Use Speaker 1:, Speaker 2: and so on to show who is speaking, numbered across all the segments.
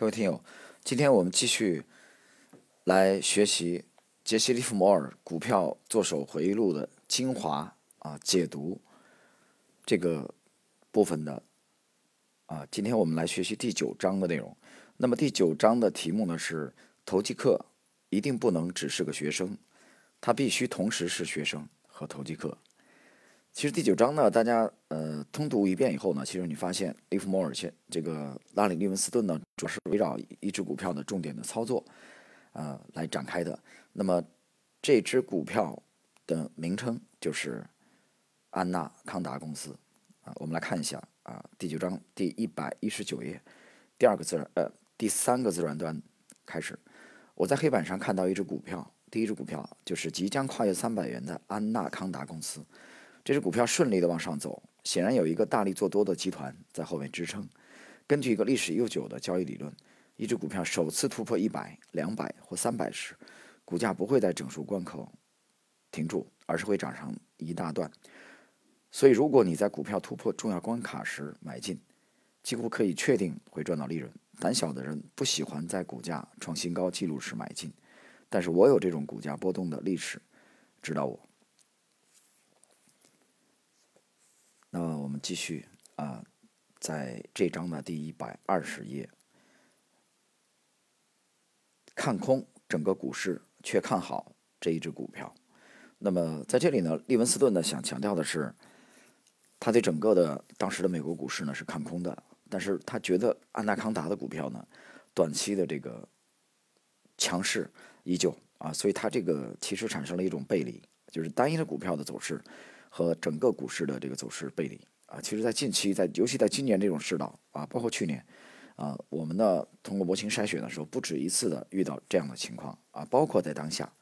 Speaker 1: 各位听友，今天我们继续来学习杰西·利弗摩尔《股票作手回忆录》的精华啊解读这个部分的啊。今天我们来学习第九章的内容。那么第九章的题目呢是“投机客一定不能只是个学生，他必须同时是学生和投机客”。其实第九章呢，大家呃通读一遍以后呢，其实你发现利弗摩尔先这个拉里·利文斯顿呢，主要是围绕一只股票的重点的操作，呃来展开的。那么这只股票的名称就是安纳康达公司啊。我们来看一下啊，第九章第一百一十九页，第二个自然呃第三个自然段开始，我在黑板上看到一只股票，第一只股票就是即将跨越三百元的安纳康达公司。这只股票顺利的往上走，显然有一个大力做多的集团在后面支撑。根据一个历史悠久的交易理论，一只股票首次突破一百、两百或三百时，股价不会在整数关口停住，而是会涨上一大段。所以，如果你在股票突破重要关卡时买进，几乎可以确定会赚到利润。胆小的人不喜欢在股价创新高记录时买进，但是我有这种股价波动的历史，指导我。那我们继续啊，在这章的第一百二十页，看空整个股市，却看好这一只股票。那么在这里呢，利文斯顿呢想强调的是，他对整个的当时的美国股市呢是看空的，但是他觉得安纳康达的股票呢，短期的这个强势依旧啊，所以他这个其实产生了一种背离，就是单一的股票的走势。和整个股市的这个走势背离啊，其实，在近期，在尤其在今年这种世道啊，包括去年啊，我们呢通过模型筛选的时候，不止一次的遇到这样的情况啊，包括在当下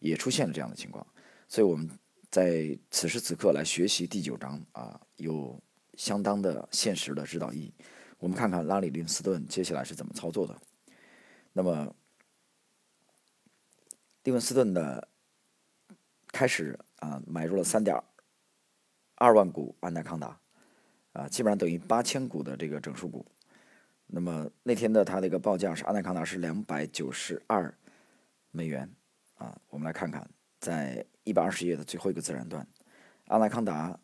Speaker 1: 也出现了这样的情况，所以我们在此时此刻来学习第九章啊，有相当的现实的指导意义。我们看看拉里·林斯顿接下来是怎么操作的。那么，利文斯顿的开始啊，买入了三点。二万股安纳康达，啊，基本上等于八千股的这个整数股。那么那天的它的一个报价是安纳康达是两百九十二美元，啊，我们来看看，在一百二十页的最后一个自然段，安纳康达，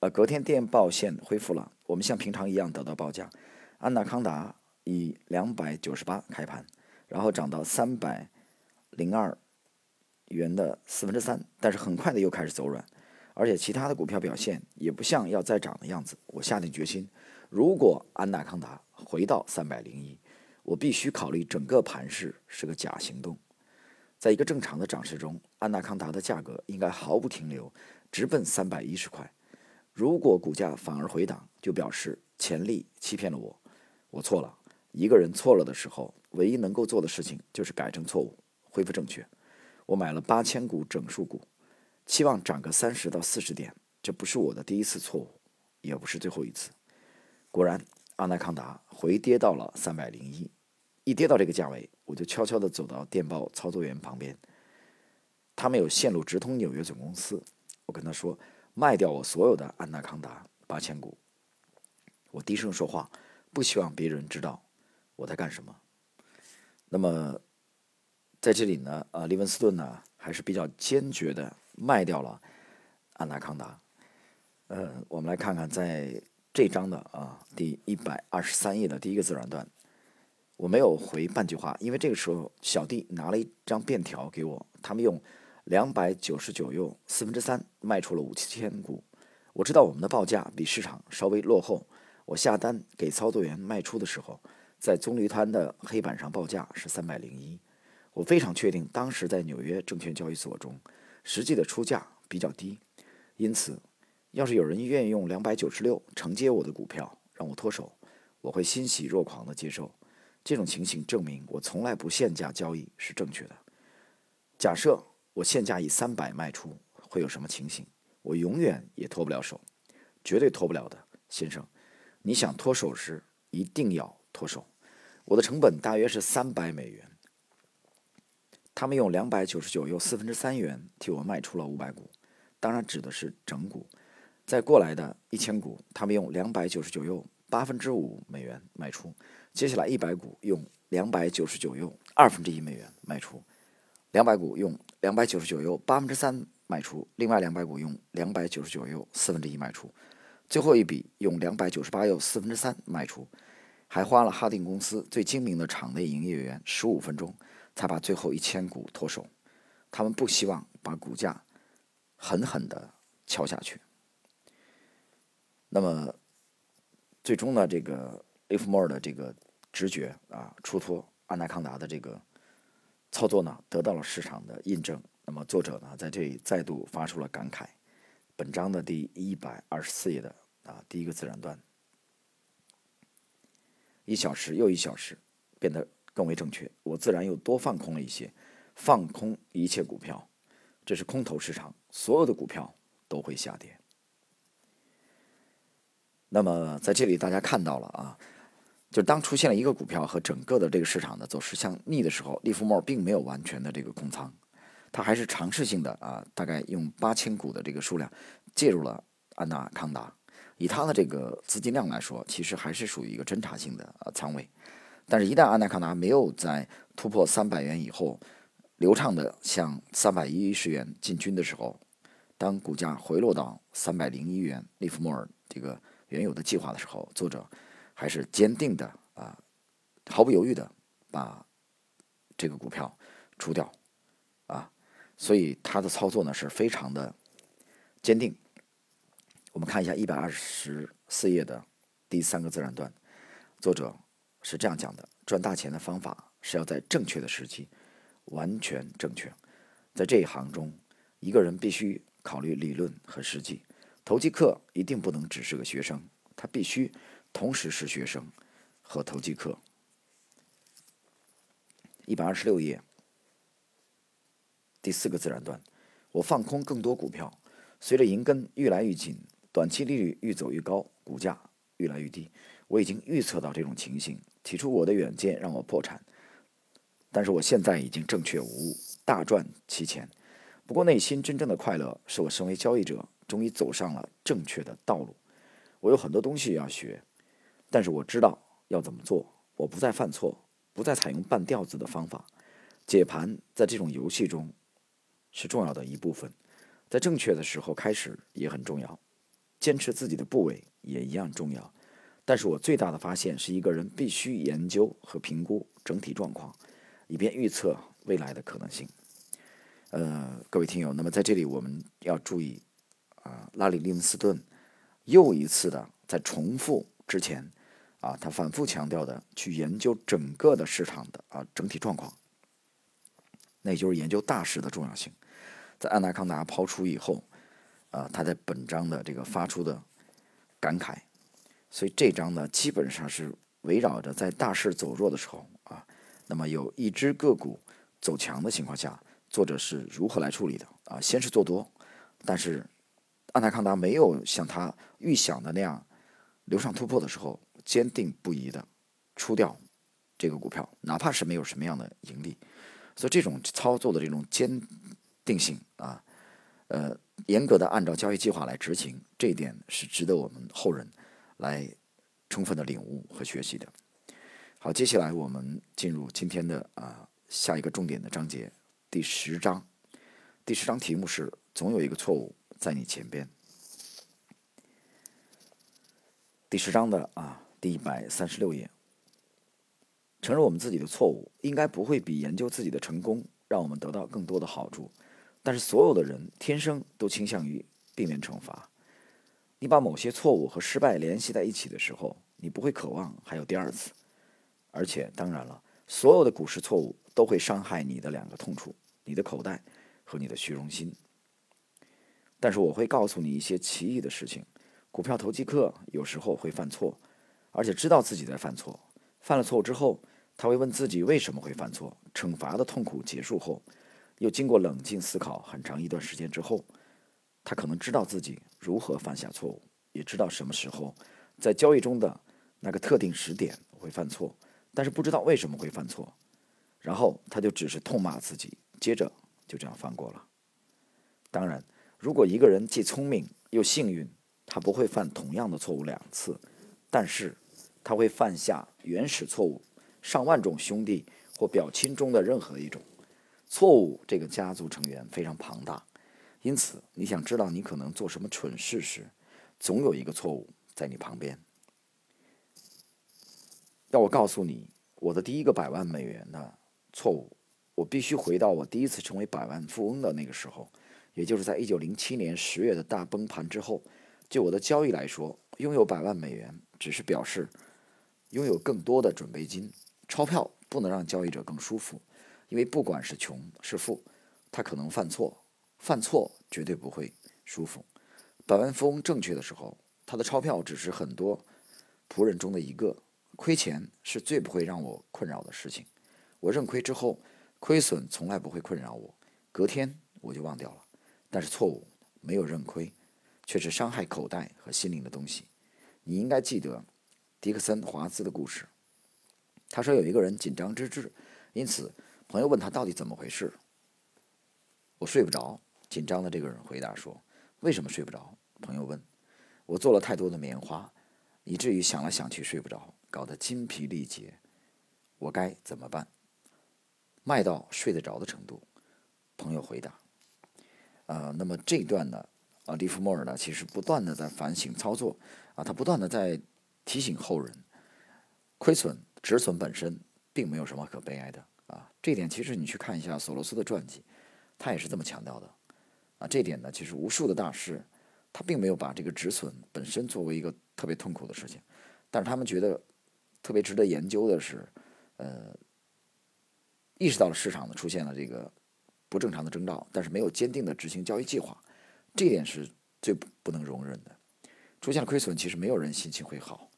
Speaker 1: 呃，隔天电报线恢复了，我们像平常一样得到报价，安纳康达以两百九十八开盘，然后涨到三百零二元的四分之三，但是很快的又开始走软。而且其他的股票表现也不像要再涨的样子。我下定决心，如果安纳康达回到三百零一，我必须考虑整个盘势是个假行动。在一个正常的涨势中，安纳康达的价格应该毫不停留，直奔三百一十块。如果股价反而回档，就表示潜力欺骗了我。我错了。一个人错了的时候，唯一能够做的事情就是改正错误，恢复正确。我买了八千股整数股。期望涨个三十到四十点，这不是我的第一次错误，也不是最后一次。果然，阿纳康达回跌到了三百零一，一跌到这个价位，我就悄悄地走到电报操作员旁边。他们有线路直通纽约总公司，我跟他说卖掉我所有的安纳康达八千股。我低声说话，不希望别人知道我在干什么。那么，在这里呢，呃，利文斯顿呢还是比较坚决的。卖掉了安纳康达，呃，我们来看看在这章的啊第一百二十三页的第一个自然段，我没有回半句话，因为这个时候小弟拿了一张便条给我，他们用两百九十九又四分之三卖出了五千股，我知道我们的报价比市场稍微落后，我下单给操作员卖出的时候，在棕榈滩的黑板上报价是三百零一，我非常确定当时在纽约证券交易所中。实际的出价比较低，因此，要是有人愿意用两百九十六承接我的股票让我脱手，我会欣喜若狂地接受。这种情形证明我从来不限价交易是正确的。假设我限价以三百卖出，会有什么情形？我永远也脱不了手，绝对脱不了的，先生。你想脱手时一定要脱手。我的成本大约是三百美元。他们用两百九十九又四分之三元替我卖出了五百股，当然指的是整股。再过来的一千股，他们用两百九十九又八分之五美元卖出，接下来一百股用两百九十九又二分之一美元卖出，两百股用两百九十九又八分之三卖出，另外两百股用两百九十九又四分之一卖出，最后一笔用两百九十八又四分之三卖出，还花了哈定公司最精明的场内营业员十五分钟才把最后一千股脱手。他们不希望把股价狠狠的敲下去。那么，最终呢，这个 If More 的这个直觉啊，出脱安纳康达的这个操作呢，得到了市场的印证。那么，作者呢，在这里再度发出了感慨。本章的第一百二十四页的啊第一个自然段，一小时又一小时，变得更为正确。我自然又多放空了一些。放空一切股票，这是空头市场，所有的股票都会下跌。那么在这里，大家看到了啊，就当出现了一个股票和整个的这个市场的走势相逆的时候，利弗莫尔并没有完全的这个空仓，他还是尝试性的啊，大概用八千股的这个数量介入了安纳康达。以他的这个资金量来说，其实还是属于一个侦查性的啊仓位。但是，一旦安纳康达没有在突破三百元以后，流畅的向三百一十元进军的时候，当股价回落到三百零一元，利弗莫尔这个原有的计划的时候，作者还是坚定的啊，毫不犹豫的把这个股票出掉啊，所以他的操作呢是非常的坚定。我们看一下一百二十四页的第三个自然段，作者是这样讲的：赚大钱的方法是要在正确的时机。完全正确，在这一行中，一个人必须考虑理论和实际。投机客一定不能只是个学生，他必须同时是学生和投机客。一百二十六页，第四个自然段，我放空更多股票，随着银根愈来愈紧，短期利率愈走愈高，股价愈来愈低。我已经预测到这种情形，提出我的远见让我破产。但是我现在已经正确无误，大赚其钱。不过内心真正的快乐是我身为交易者终于走上了正确的道路。我有很多东西要学，但是我知道要怎么做。我不再犯错，不再采用半吊子的方法。解盘在这种游戏中是重要的一部分，在正确的时候开始也很重要。坚持自己的部位也一样重要。但是我最大的发现是一个人必须研究和评估整体状况。以便预测未来的可能性。呃，各位听友，那么在这里我们要注意啊，拉里·利文斯顿又一次的在重复之前啊，他反复强调的去研究整个的市场的啊整体状况，那也就是研究大势的重要性。在安纳康达抛出以后啊，他在本章的这个发出的感慨，所以这章呢基本上是围绕着在大势走弱的时候啊。那么有一只个股走强的情况下，作者是如何来处理的啊？先是做多，但是安泰康达没有像他预想的那样流畅突破的时候，坚定不移的出掉这个股票，哪怕是没有什么样的盈利。所以这种操作的这种坚定性啊，呃，严格的按照交易计划来执行，这一点是值得我们后人来充分的领悟和学习的。好，接下来我们进入今天的啊下一个重点的章节，第十章。第十章题目是“总有一个错误在你前边”。第十章的啊第一百三十六页，承认我们自己的错误，应该不会比研究自己的成功让我们得到更多的好处。但是所有的人天生都倾向于避免惩罚。你把某些错误和失败联系在一起的时候，你不会渴望还有第二次。而且，当然了，所有的股市错误都会伤害你的两个痛处：你的口袋和你的虚荣心。但是，我会告诉你一些奇异的事情。股票投机客有时候会犯错，而且知道自己在犯错。犯了错误之后，他会问自己为什么会犯错。惩罚的痛苦结束后，又经过冷静思考很长一段时间之后，他可能知道自己如何犯下错误，也知道什么时候在交易中的那个特定时点会犯错。但是不知道为什么会犯错，然后他就只是痛骂自己，接着就这样犯过了。当然，如果一个人既聪明又幸运，他不会犯同样的错误两次，但是他会犯下原始错误上万种兄弟或表亲中的任何一种。错误这个家族成员非常庞大，因此你想知道你可能做什么蠢事时，总有一个错误在你旁边。要我告诉你我的第一个百万美元的错误，我必须回到我第一次成为百万富翁的那个时候。也就是在一九零七年十月的大崩盘之后，就我的交易来说，拥有百万美元只是表示拥有更多的准备金。钞票不能让交易者更舒服，因为不管是穷是富，他可能犯错，犯错绝对不会舒服。百万富翁正确的时候，他的钞票只是很多仆人中的一个。亏钱是最不会让我困扰的事情。我认亏之后，亏损从来不会困扰我，隔天我就忘掉了。但是错误没有认亏，却是伤害口袋和心灵的东西。你应该记得迪克森·华兹的故事。他说有一个人紧张之至，因此朋友问他到底怎么回事。我睡不着。紧张的这个人回答说：“为什么睡不着？”朋友问：“我做了太多的棉花，以至于想来想去睡不着，搞得筋疲力竭。我该怎么办？卖到睡得着的程度。”朋友回答。呃，那么这一段呢，啊，利弗莫尔呢，其实不断的在反省操作，啊，他不断的在提醒后人，亏损止损本身并没有什么可悲哀的，啊，这一点其实你去看一下索罗斯的传记，他也是这么强调的，啊，这点呢，其实无数的大师，他并没有把这个止损本身作为一个特别痛苦的事情，但是他们觉得特别值得研究的是，呃，意识到了市场呢出现了这个。不正常的征兆，但是没有坚定的执行交易计划，这点是最不能容忍的。出现了亏损，其实没有人心情会好。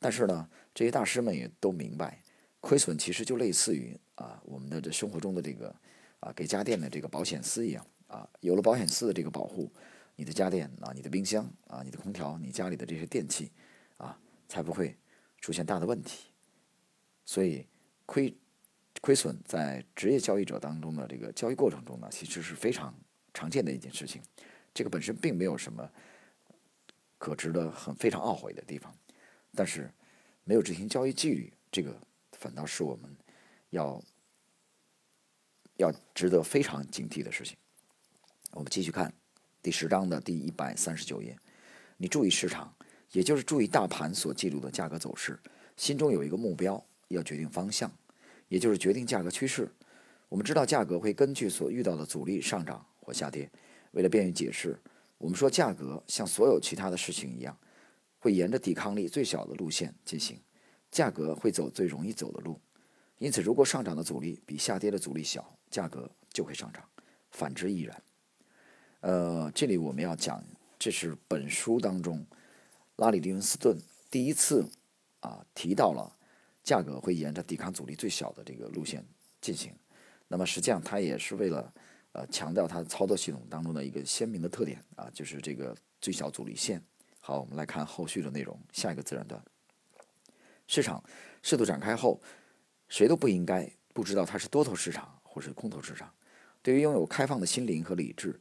Speaker 1: 但是呢，这些大师们也都明白，亏损其实就类似于啊我们的这生活中的这个啊给家电的这个保险丝一样啊，有了保险丝的这个保护，你的家电啊、你的冰箱啊、你的空调、你家里的这些电器啊，才不会出现大的问题。所以亏。亏损在职业交易者当中的这个交易过程中呢，其实是非常常见的一件事情。这个本身并没有什么可值得很非常懊悔的地方，但是没有执行交易纪律，这个反倒是我们要要值得非常警惕的事情。我们继续看第十章的第一百三十九页，你注意市场，也就是注意大盘所记录的价格走势，心中有一个目标，要决定方向。也就是决定价格趋势。我们知道价格会根据所遇到的阻力上涨或下跌。为了便于解释，我们说价格像所有其他的事情一样，会沿着抵抗力最小的路线进行。价格会走最容易走的路。因此，如果上涨的阻力比下跌的阻力小，价格就会上涨；反之亦然。呃，这里我们要讲，这是本书当中拉里·利文斯顿第一次啊提到了。价格会沿着抵抗阻力最小的这个路线进行，那么实际上它也是为了呃强调它操作系统当中的一个鲜明的特点啊，就是这个最小阻力线。好，我们来看后续的内容。下一个自然段，市场适度展开后，谁都不应该不知道它是多头市场或是空头市场。对于拥有开放的心灵和理智、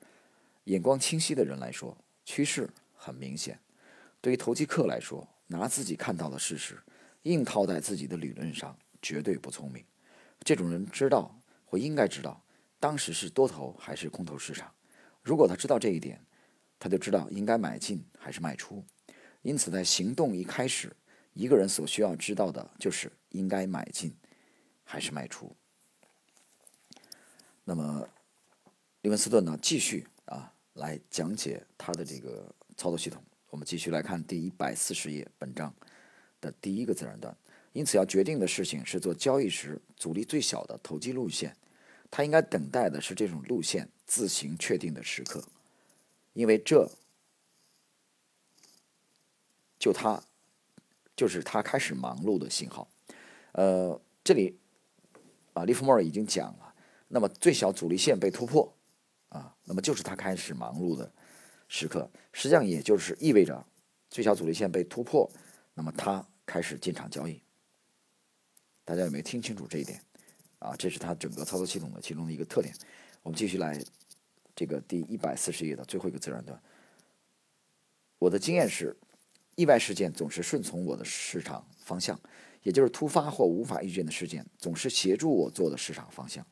Speaker 1: 眼光清晰的人来说，趋势很明显；对于投机客来说，拿自己看到的事实。硬套在自己的理论上，绝对不聪明。这种人知道或应该知道，当时是多头还是空头市场。如果他知道这一点，他就知道应该买进还是卖出。因此，在行动一开始，一个人所需要知道的就是应该买进还是卖出。那么，利文斯顿呢，继续来讲解他的这个操作系统。我们继续来看第一百四十页本章。的第一个自然段，因此要决定的事情是做交易时阻力最小的投机路线。他应该等待的是这种路线自行确定的时刻，因为这就他就是他开始忙碌的信号。呃，这里啊，利弗莫尔已经讲了，那么最小阻力线被突破，那么就是他开始忙碌的时刻。实际上也就是意味着最小阻力线被突破，那么他。开始进场交易，大家有没有听清楚这一点？啊，这是它整个操作系统的其中的一个特点。我们继续来这个第一百四十页的最后一个自然段。我的经验是，意外事件总是顺从我的市场方向，也就是突发或无法预见的事件总是协助我做的市场方向。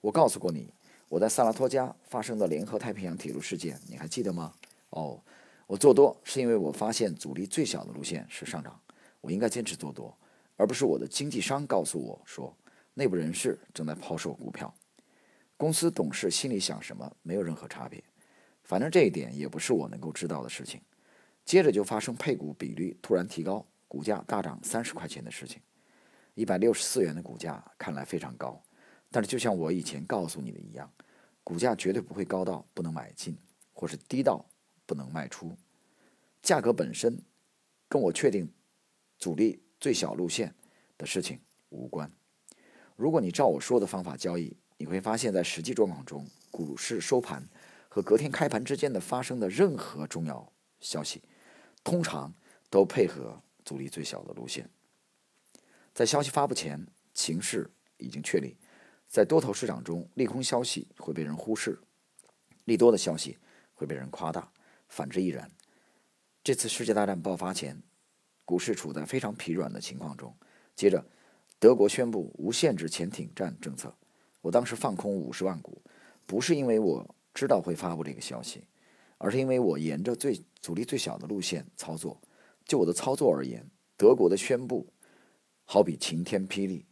Speaker 1: 我告诉过你，我在萨拉托加发生的联合太平洋铁路事件，你还记得吗？哦，我做多是因为我发现阻力最小的路线是上涨，我应该坚持做多，而不是我的经纪商告诉我说内部人士正在抛售股票。公司董事心里想什么没有任何差别，反正这一点也不是我能够知道的事情。接着就发生配股比率突然提高，股价大涨三十块钱的事情。一百六十四元的股价看来非常高，但是就像我以前告诉你的一样，股价绝对不会高到不能买进，或是低到不能卖出。价格本身跟我确定阻力最小路线的事情无关。如果你照我说的方法交易，你会发现在实际状况中，股市收盘和隔天开盘之间的发生的任何重要消息，通常都配合阻力最小的路线。在消息发布前，情势已经确立。在多头市场中，利空消息会被人忽视，利多的消息会被人夸大，反之亦然。这次世界大战爆发前，股市处在非常疲软的情况中。接着，德国宣布无限制潜艇战政策。我当时放空五十万股，不是因为我知道会发布这个消息，而是因为我沿着最阻力最小的路线操作。就我的操作而言，德国的宣布好比晴天霹雳。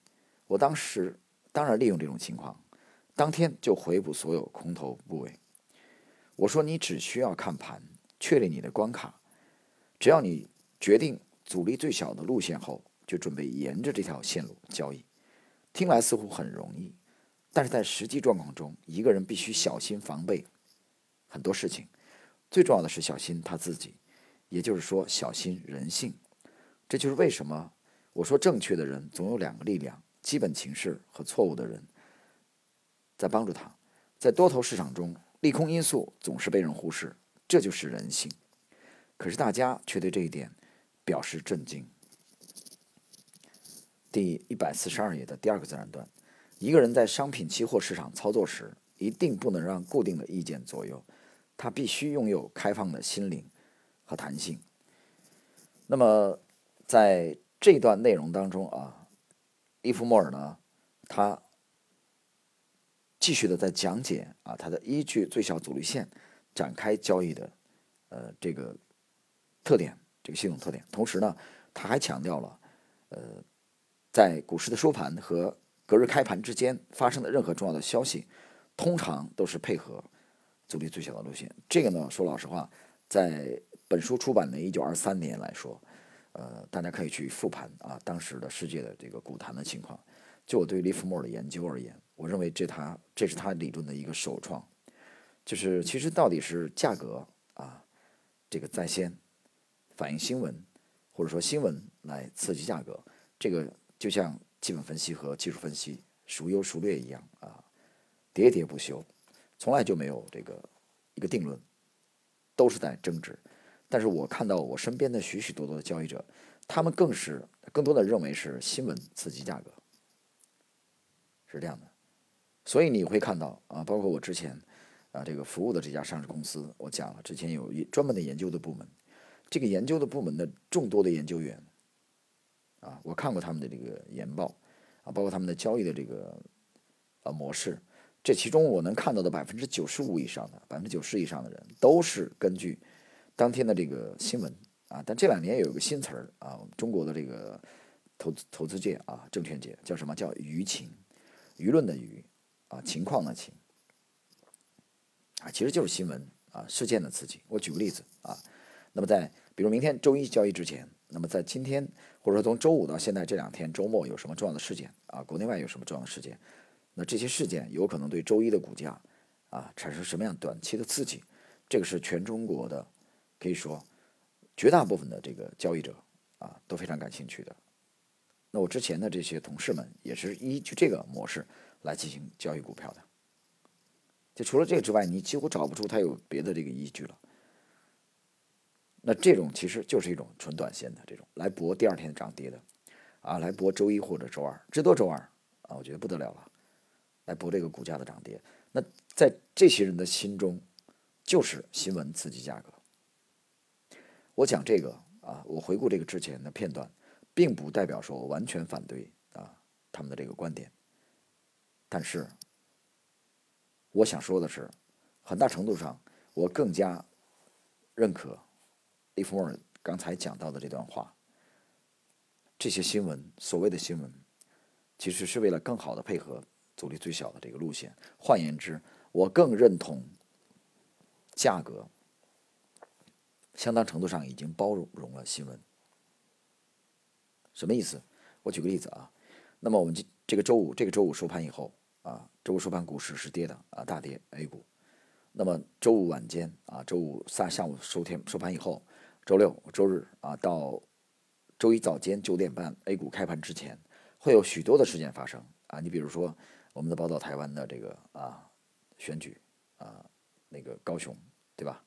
Speaker 1: 我当时当然利用这种情况，当天就回补所有空头部位。我说你只需要看盘，确立你的关卡，只要你决定阻力最小的路线后，就准备沿着这条线路交易。听来似乎很容易。但是在实际状况中，一个人必须小心防备很多事情，最重要的是小心他自己，也就是说小心人性。这就是为什么我说正确的人总有两个力量：基本情势和错误的人在帮助他。在多头市场中，利空因素总是被人忽视，这就是人性。可是大家却对这一点表示震惊。第一百四十二页的第二个自然段。一个人在商品期货市场操作时，一定不能让固定的意见左右，他必须拥有开放的心灵和弹性。那么，在这段内容当中啊，利弗莫尔呢，他继续的在讲解啊，他的依据最小阻力线展开交易的呃这个特点，这个系统特点。同时呢，他还强调了呃，在股市的收盘和隔日开盘之间发生的任何重要的消息，通常都是配合阻力最小的路线。这个呢，说老实话，在本书出版的一九二三年来说，呃，大家可以去复盘啊，当时的世界的这个股坛的情况。就我对利弗莫尔的研究而言，我认为这他这是他理论的一个首创，就是其实到底是价格啊，这个在先反映新闻，或者说新闻来刺激价格，这个就像。基本分析和技术分析孰优孰劣一样啊，喋喋不休，从来就没有这个一个定论，都是在争执。但是我看到我身边的许许多多的交易者，他们更是更多的认为是新闻刺激价格，是这样的。所以你会看到啊，包括我之前啊这个服务的这家上市公司，我讲了之前有一专门的研究的部门，这个研究的部门的众多的研究员。啊，我看过他们的这个研报，啊，包括他们的交易的这个呃模式，这其中我能看到的百分之九十五以上的百分之九十以上的人都是根据当天的这个新闻啊，但这两年有一个新词儿啊，中国的这个投资投资界啊，证券界叫什么叫舆情，舆论的舆啊，情况的情啊，其实就是新闻啊，事件的刺激。我举个例子啊，那么在比如明天周一交易之前。那么在今天，或者说从周五到现在这两天周末有什么重要的事件啊？国内外有什么重要的事件？那这些事件有可能对周一的股价啊产生什么样短期的刺激？这个是全中国的，可以说绝大部分的这个交易者啊都非常感兴趣的。那我之前的这些同事们也是依据这个模式来进行交易股票的。就除了这个之外，你几乎找不出它有别的这个依据了。那这种其实就是一种纯短线的这种来博第二天涨跌的，啊，来博周一或者周二，至多周二啊，我觉得不得了了，来博这个股价的涨跌。那在这些人的心中，就是新闻刺激价格。我讲这个啊，我回顾这个之前的片段，并不代表说我完全反对啊他们的这个观点，但是我想说的是，很大程度上我更加认可利弗莫尔刚才讲到的这段话。这些新闻，所谓的新闻，其实是为了更好的配合阻力最小的这个路线。换言之，我更认同价格相当程度上已经包容了新闻。什么意思？我举个例子啊。那么我们这这个周五，这个周五收盘以后啊，周五收盘股市是跌的啊，大跌 A 股。那么周五晚间啊，周五下下午收天收盘以后，周六、周日啊到。周一早间九点半，A 股开盘之前会有许多的事件发生啊！你比如说，我们的报道台湾的这个啊选举啊，那个高雄对吧？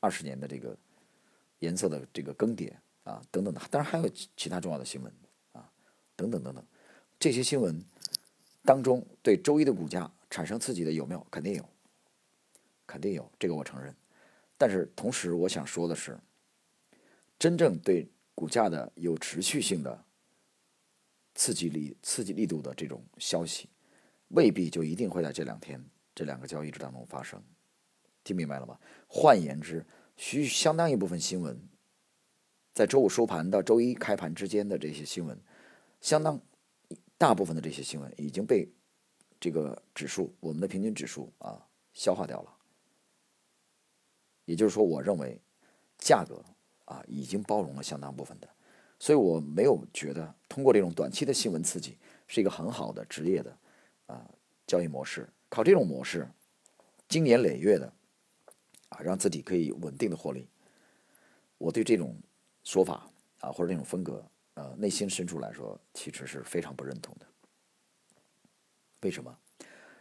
Speaker 1: 二十年的这个颜色的这个更迭啊，等等的，当然还有其他重要的新闻啊，等等等等，这些新闻当中对周一的股价产生刺激的有没有？肯定有，肯定有，这个我承认。但是同时，我想说的是，真正对。股价的有持续性的刺激力、刺激力度的这种消息，未必就一定会在这两天这两个交易日当中发生，听明白了吗？换言之，需相当一部分新闻，在周五收盘到周一开盘之间的这些新闻，相当大部分的这些新闻已经被这个指数，我们的平均指数啊消化掉了。也就是说，我认为价格。啊，已经包容了相当部分的，所以我没有觉得通过这种短期的新闻刺激是一个很好的职业的啊交易模式。靠这种模式，经年累月的啊让自己可以稳定的获利，我对这种说法啊或者这种风格，呃内心深处来说其实是非常不认同的。为什么？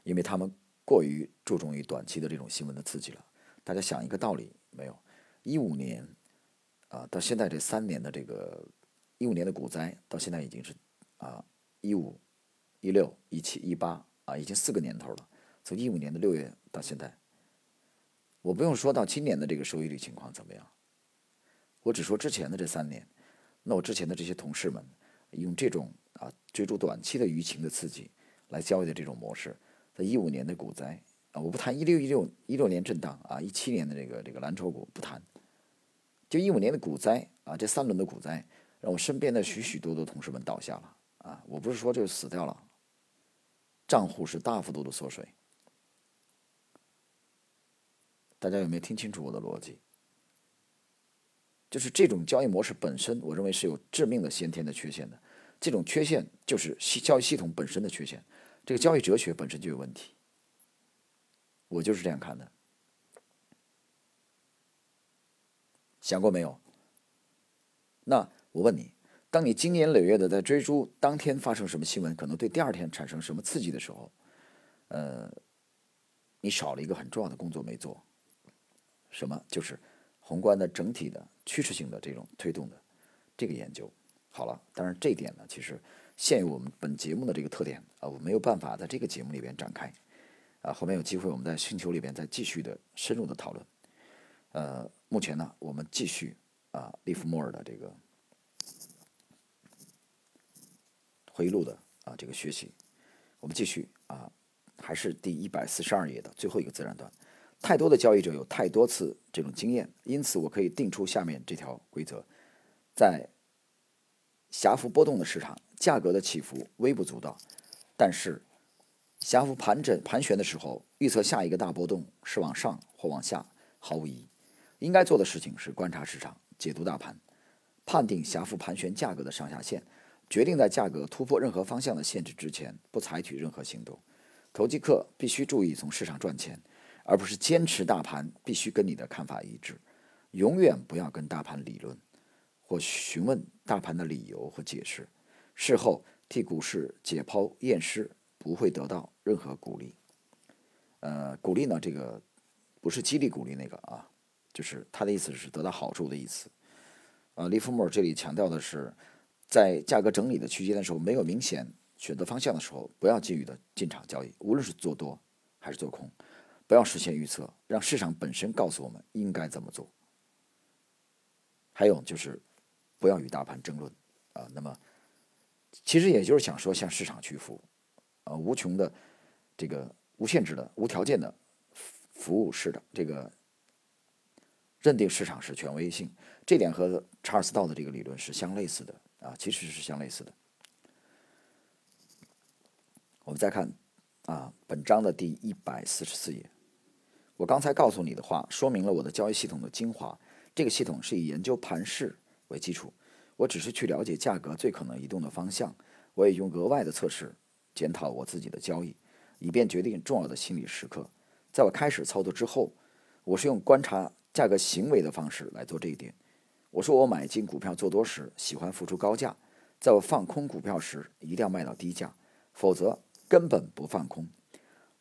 Speaker 1: 因为他们过于注重于短期的这种新闻的刺激了。大家想一个道理没有？一五年。啊，到现在这三年的这个一五年的股灾，到现在已经是啊一五、一六、一七、一八啊，已经四个年头了。从一五年的六月到现在，我不用说到今年的这个收益率情况怎么样，我只说之前的这三年。那我之前的这些同事们用这种啊追逐短期的舆情的刺激来交易的这种模式，在一五年的股灾啊，我不谈一六一六一六年震荡啊，一七年的这个这个蓝筹股不谈。就一五年的股灾啊，这三轮的股灾，让我身边的许许多多同事们倒下了啊！我不是说就死掉了，账户是大幅度的缩水。大家有没有听清楚我的逻辑？就是这种交易模式本身，我认为是有致命的先天的缺陷的。这种缺陷就是系交易系统本身的缺陷，这个交易哲学本身就有问题。我就是这样看的。想过没有？那我问你，当你经年累月的在追逐当天发生什么新闻，可能对第二天产生什么刺激的时候，呃，你少了一个很重要的工作没做，什么？就是宏观的整体的趋势性的这种推动的这个研究。好了，当然这一点呢，其实限于我们本节目的这个特点啊，我没有办法在这个节目里边展开。啊，后面有机会我们在星球里边再继续的深入的讨论。呃。目前呢，我们继续啊，利弗莫尔的这个回忆录的啊这个学习，我们继续啊，还是第一百四十二页的最后一个自然段。太多的交易者有太多次这种经验，因此我可以定出下面这条规则：在狭幅波动的市场，价格的起伏微不足道；但是狭幅盘整盘旋的时候，预测下一个大波动是往上或往下，毫无意义。应该做的事情是观察市场、解读大盘、判定狭幅盘旋价格的上下限，决定在价格突破任何方向的限制之前不采取任何行动。投机客必须注意从市场赚钱，而不是坚持大盘必须跟你的看法一致。永远不要跟大盘理论或询问大盘的理由和解释，事后替股市解剖验尸不会得到任何鼓励。呃，鼓励呢？这个不是激励鼓励那个啊。就是他的意思是得到好处的意思，呃，利弗莫尔这里强调的是，在价格整理的区间的时候，没有明显选择方向的时候，不要急于的进场交易，无论是做多还是做空，不要实现预测，让市场本身告诉我们应该怎么做。还有就是，不要与大盘争论，啊。那么，其实也就是想说向市场屈服，啊，无穷的这个无限制的无条件的服务式的这个认定市场是权威性，这点和查尔斯道的这个理论是相类似的啊，其实是相类似的。我们再看啊，本章的第一百四十四页。我刚才告诉你的话，说明了我的交易系统的精华。这个系统是以研究盘势为基础，我只是去了解价格最可能移动的方向。我也用额外的测试检讨我自己的交易，以便决定重要的心理时刻。在我开始操作之后，我是用观察价格行为的方式来做这一点。我说我买进股票做多时喜欢付出高价，在我放空股票时一定要卖到低价，否则。根本不放空。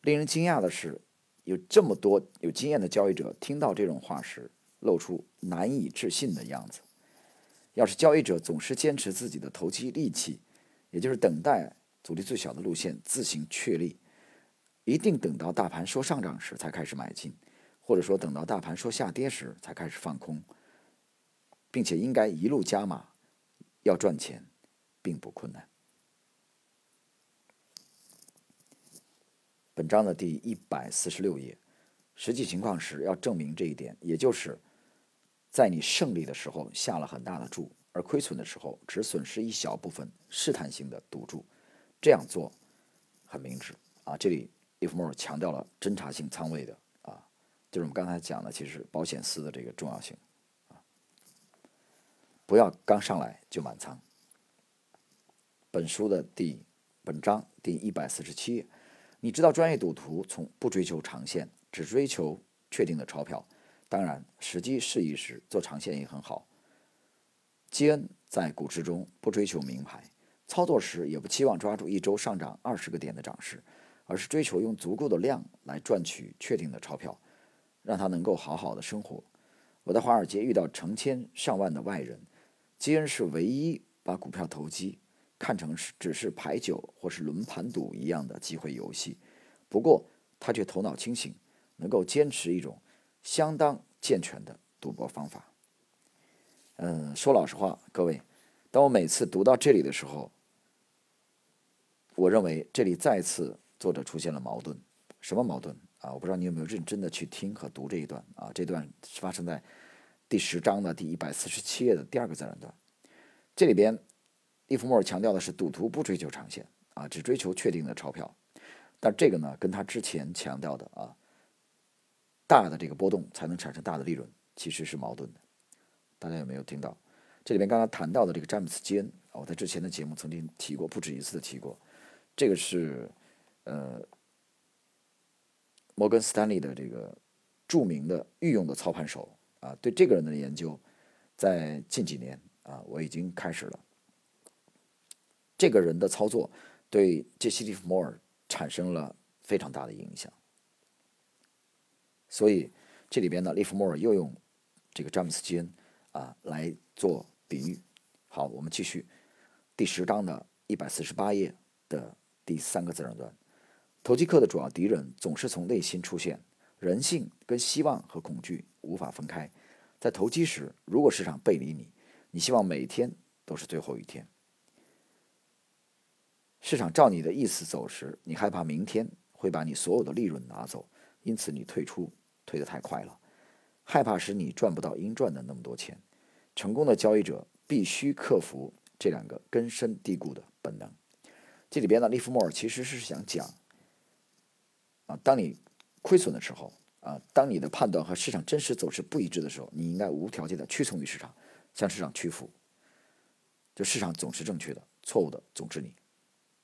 Speaker 1: 令人惊讶的是，有这么多有经验的交易者听到这种话时，露出难以置信的样子。要是交易者总是坚持自己的投机利器，也就是等待阻力最小的路线自行确立，一定等到大盘说上涨时才开始买进，或者说等到大盘说下跌时才开始放空，并且应该一路加码，要赚钱，并不困难。本章的第一百四十六页，实际情况是要证明这一点，也就是在你胜利的时候下了很大的注，而亏损的时候只损失一小部分试探性的赌注，这样做很明智啊。这里 Ifmore 强调了侦查性仓位的啊，就是我们刚才讲的，其实保险丝的这个重要性啊，不要刚上来就满仓。本书的第本章第一百四十七页。你知道，专业赌徒从不追求长线，只追求确定的钞票。当然，时机适宜时做长线也很好。基恩在股市中不追求名牌，操作时也不期望抓住一周上涨二十个点的涨势，而是追求用足够的量来赚取确定的钞票，让他能够好好的生活。我在华尔街遇到成千上万的外人，基恩是唯一把股票投机。看成是只是牌九或是轮盘赌一样的机会游戏，不过他却头脑清醒，能够坚持一种相当健全的赌博方法。嗯，说老实话，各位，当我每次读到这里的时候，我认为这里再次作者出现了矛盾。什么矛盾啊？我不知道你有没有认真的去听和读这一段啊？这段是发生在第十章的第一百四十七页的第二个自然段，这里边。利弗莫尔强调的是，赌徒不追求长线啊，只追求确定的钞票。但这个呢，跟他之前强调的啊，大的这个波动才能产生大的利润，其实是矛盾的。大家有没有听到？这里面刚刚谈到的这个詹姆斯·基恩，我在之前的节目曾经提过，不止一次的提过。这个是呃，摩根斯坦利的这个著名的御用的操盘手啊。对这个人的研究，在近几年啊，我已经开始了。这个人的操作对杰西·利弗莫尔产生了非常大的影响，所以这里边呢，利弗莫尔又用这个詹姆斯·基恩啊来做比喻。好，我们继续第十章的一百四十八页的第三个自然段：投机客的主要敌人总是从内心出现，人性跟希望和恐惧无法分开。在投机时，如果市场背离你，你希望每天都是最后一天。市场照你的意思走时，你害怕明天会把你所有的利润拿走，因此你退出，退得太快了，害怕使你赚不到应赚的那么多钱。成功的交易者必须克服这两个根深蒂固的本能。这里边呢，利弗莫尔其实是想讲，啊，当你亏损的时候，啊，当你的判断和市场真实走势不一致的时候，你应该无条件的屈从于市场，向市场屈服。就市场总是正确的，错误的总是你。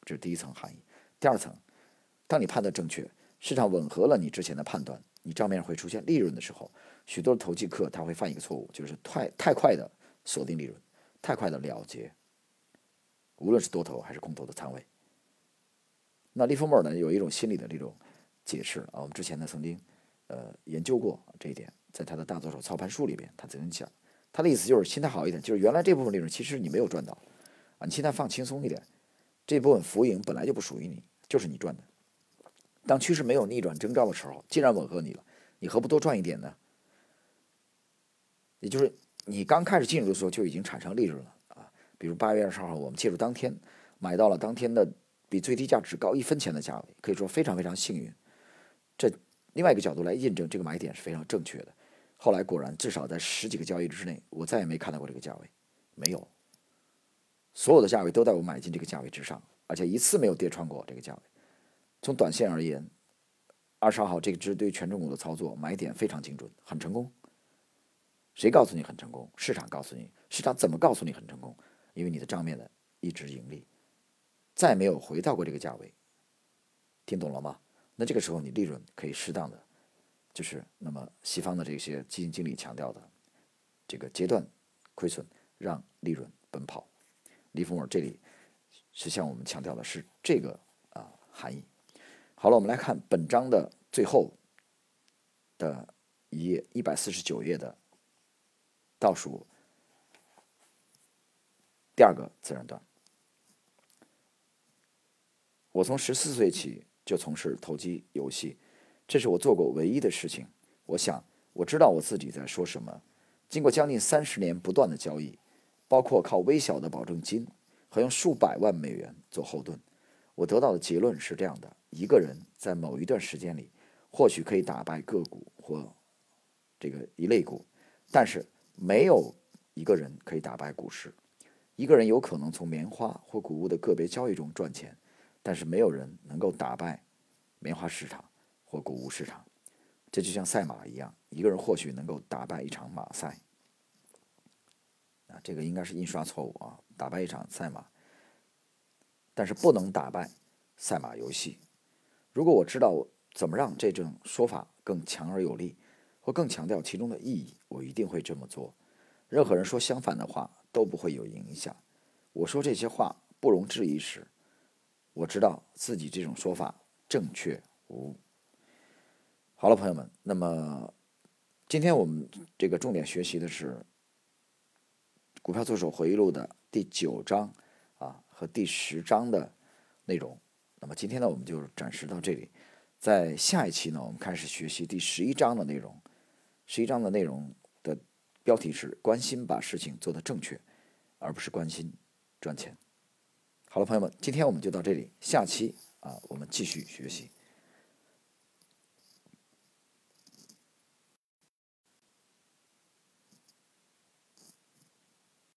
Speaker 1: 这是第一层含义。第二层，当你判断正确，市场吻合了你之前的判断，你账面上会出现利润的时候，许多投机客他会犯一个错误，就是太太快的锁定利润，太快的了结，无论是多头还是空头的仓位。那利弗莫尔呢，有一种心理的这种解释啊，我们之前呢曾经呃研究过这一点，在他的大作手操盘术里边，他曾经讲，他的意思就是心态好一点，就是原来这部分利润其实你没有赚到啊，你现在放轻松一点。这部分浮盈本来就不属于你，就是你赚的。当趋势没有逆转征兆的时候，既然吻合你了，你何不多赚一点呢？也就是你刚开始进入的时候就已经产生利润了啊，比如八月二十号我们介入当天买到了当天的比最低价只高一分钱的价位，可以说非常非常幸运。这另外一个角度来印证这个买点是非常正确的。后来果然，至少在十几个交易日之内，我再也没看到过这个价位，没有。所有的价位都在我买进这个价位之上，而且一次没有跌穿过这个价位。从短线而言，二十二号这支对权重股的操作买点非常精准，很成功。谁告诉你很成功？市场告诉你。市场怎么告诉你很成功？因为你的账面的一直盈利，再没有回到过这个价位。听懂了吗？那这个时候你利润可以适当的，就是那么西方的这些基金经理强调的这个阶段亏损，让利润奔跑。利弗莫尔这里是向我们强调的是这个啊含义。好了，我们来看本章的最后的一页，一百四十九页的倒数第二个自然段。我从十四岁起就从事投机游戏，这是我做过唯一的事情。我想，我知道我自己在说什么。经过将近三十年不断的交易。包括靠微小的保证金和用数百万美元做后盾，我得到的结论是这样的：一个人在某一段时间里，或许可以打败个股或这个一类股，但是没有一个人可以打败股市。一个人有可能从棉花或谷物的个别交易中赚钱，但是没有人能够打败棉花市场或谷物市场。这就像赛马一样，一个人或许能够打败一场马赛。这个应该是印刷错误啊！打败一场赛马，但是不能打败赛马游戏。如果我知道怎么让这种说法更强而有力，或更强调其中的意义，我一定会这么做。任何人说相反的话都不会有影响。我说这些话不容置疑时，我知道自己这种说法正确无误。好了，朋友们，那么今天我们这个重点学习的是。股票作手回忆录的第九章啊和第十章的内容，那么今天呢我们就暂时到这里，在下一期呢我们开始学习第十一章的内容。十一章的内容的标题是关心把事情做得正确，而不是关心赚钱。好了，朋友们，今天我们就到这里，下期啊我们继续学习。